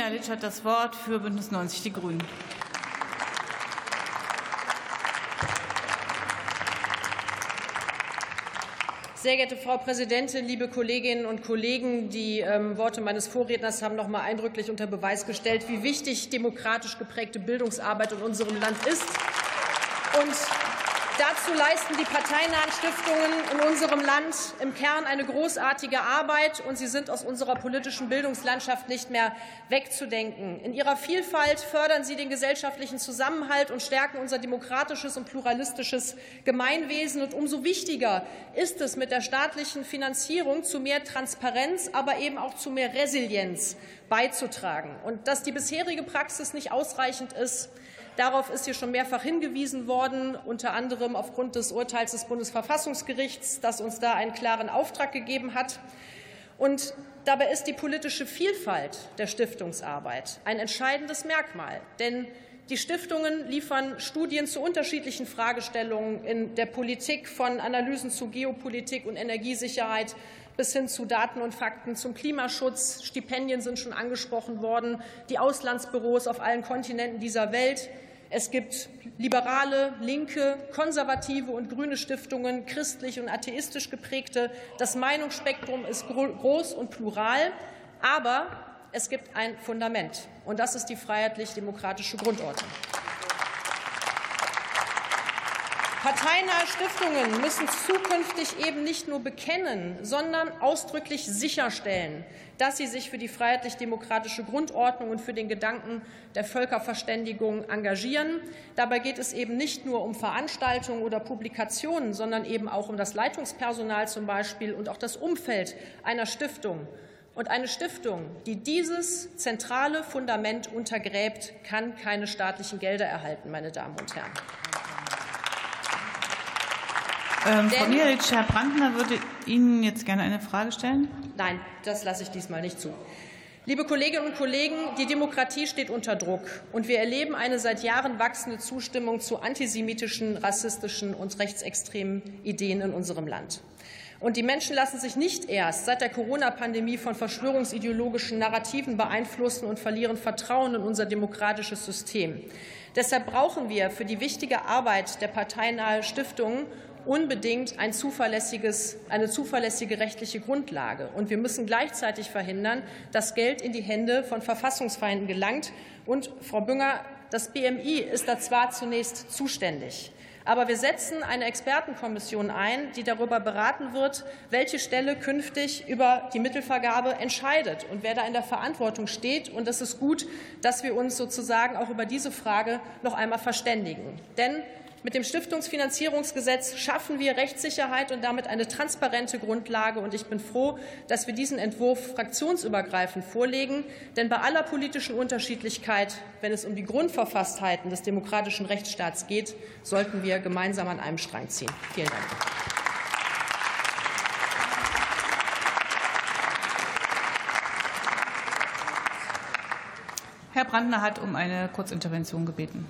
Mihalic hat das Wort für Bündnis 90 Die Grünen. Sehr geehrte Frau Präsidentin, liebe Kolleginnen und Kollegen! Die ähm, Worte meines Vorredners haben noch mal eindrücklich unter Beweis gestellt, wie wichtig demokratisch geprägte Bildungsarbeit in unserem Land ist. Und Dazu leisten die parteinahen Stiftungen in unserem Land im Kern eine großartige Arbeit, und sie sind aus unserer politischen Bildungslandschaft nicht mehr wegzudenken. In ihrer Vielfalt fördern sie den gesellschaftlichen Zusammenhalt und stärken unser demokratisches und pluralistisches Gemeinwesen. Und umso wichtiger ist es, mit der staatlichen Finanzierung zu mehr Transparenz, aber eben auch zu mehr Resilienz beizutragen. Und dass die bisherige Praxis nicht ausreichend ist, Darauf ist hier schon mehrfach hingewiesen worden, unter anderem aufgrund des Urteils des Bundesverfassungsgerichts, das uns da einen klaren Auftrag gegeben hat. Und dabei ist die politische Vielfalt der Stiftungsarbeit ein entscheidendes Merkmal. Denn die Stiftungen liefern Studien zu unterschiedlichen Fragestellungen in der Politik, von Analysen zu Geopolitik und Energiesicherheit bis hin zu Daten und Fakten zum Klimaschutz. Stipendien sind schon angesprochen worden, die Auslandsbüros auf allen Kontinenten dieser Welt. Es gibt liberale, linke, konservative und grüne Stiftungen, christlich und atheistisch geprägte. Das Meinungsspektrum ist groß und plural, aber es gibt ein Fundament, und das ist die freiheitlich-demokratische Grundordnung. Parteinahe Stiftungen müssen zukünftig eben nicht nur bekennen, sondern ausdrücklich sicherstellen, dass sie sich für die freiheitlich-demokratische Grundordnung und für den Gedanken der Völkerverständigung engagieren. Dabei geht es eben nicht nur um Veranstaltungen oder Publikationen, sondern eben auch um das Leitungspersonal zum Beispiel und auch das Umfeld einer Stiftung. Und eine Stiftung, die dieses zentrale Fundament untergräbt, kann keine staatlichen Gelder erhalten, meine Damen und Herren. Ähm, Frau Mihalitsch, Herr Brandner würde Ihnen jetzt gerne eine Frage stellen. Nein, das lasse ich diesmal nicht zu. Liebe Kolleginnen und Kollegen, die Demokratie steht unter Druck, und wir erleben eine seit Jahren wachsende Zustimmung zu antisemitischen, rassistischen und rechtsextremen Ideen in unserem Land. Und die Menschen lassen sich nicht erst seit der Corona-Pandemie von verschwörungsideologischen Narrativen beeinflussen und verlieren Vertrauen in unser demokratisches System. Deshalb brauchen wir für die wichtige Arbeit der parteinahe Stiftungen unbedingt ein eine zuverlässige rechtliche Grundlage. Und wir müssen gleichzeitig verhindern, dass Geld in die Hände von Verfassungsfeinden gelangt. Und, Frau Bünger, das BMI ist da zwar zunächst zuständig. Aber wir setzen eine Expertenkommission ein, die darüber beraten wird, welche Stelle künftig über die Mittelvergabe entscheidet und wer da in der Verantwortung steht. Und es ist gut, dass wir uns sozusagen auch über diese Frage noch einmal verständigen. Denn mit dem Stiftungsfinanzierungsgesetz schaffen wir Rechtssicherheit und damit eine transparente Grundlage. Und ich bin froh, dass wir diesen Entwurf fraktionsübergreifend vorlegen. Denn bei aller politischen Unterschiedlichkeit, wenn es um die Grundverfasstheiten des demokratischen Rechtsstaats geht, sollten wir gemeinsam an einem Strang ziehen. Vielen Dank. Herr Brandner hat um eine Kurzintervention gebeten.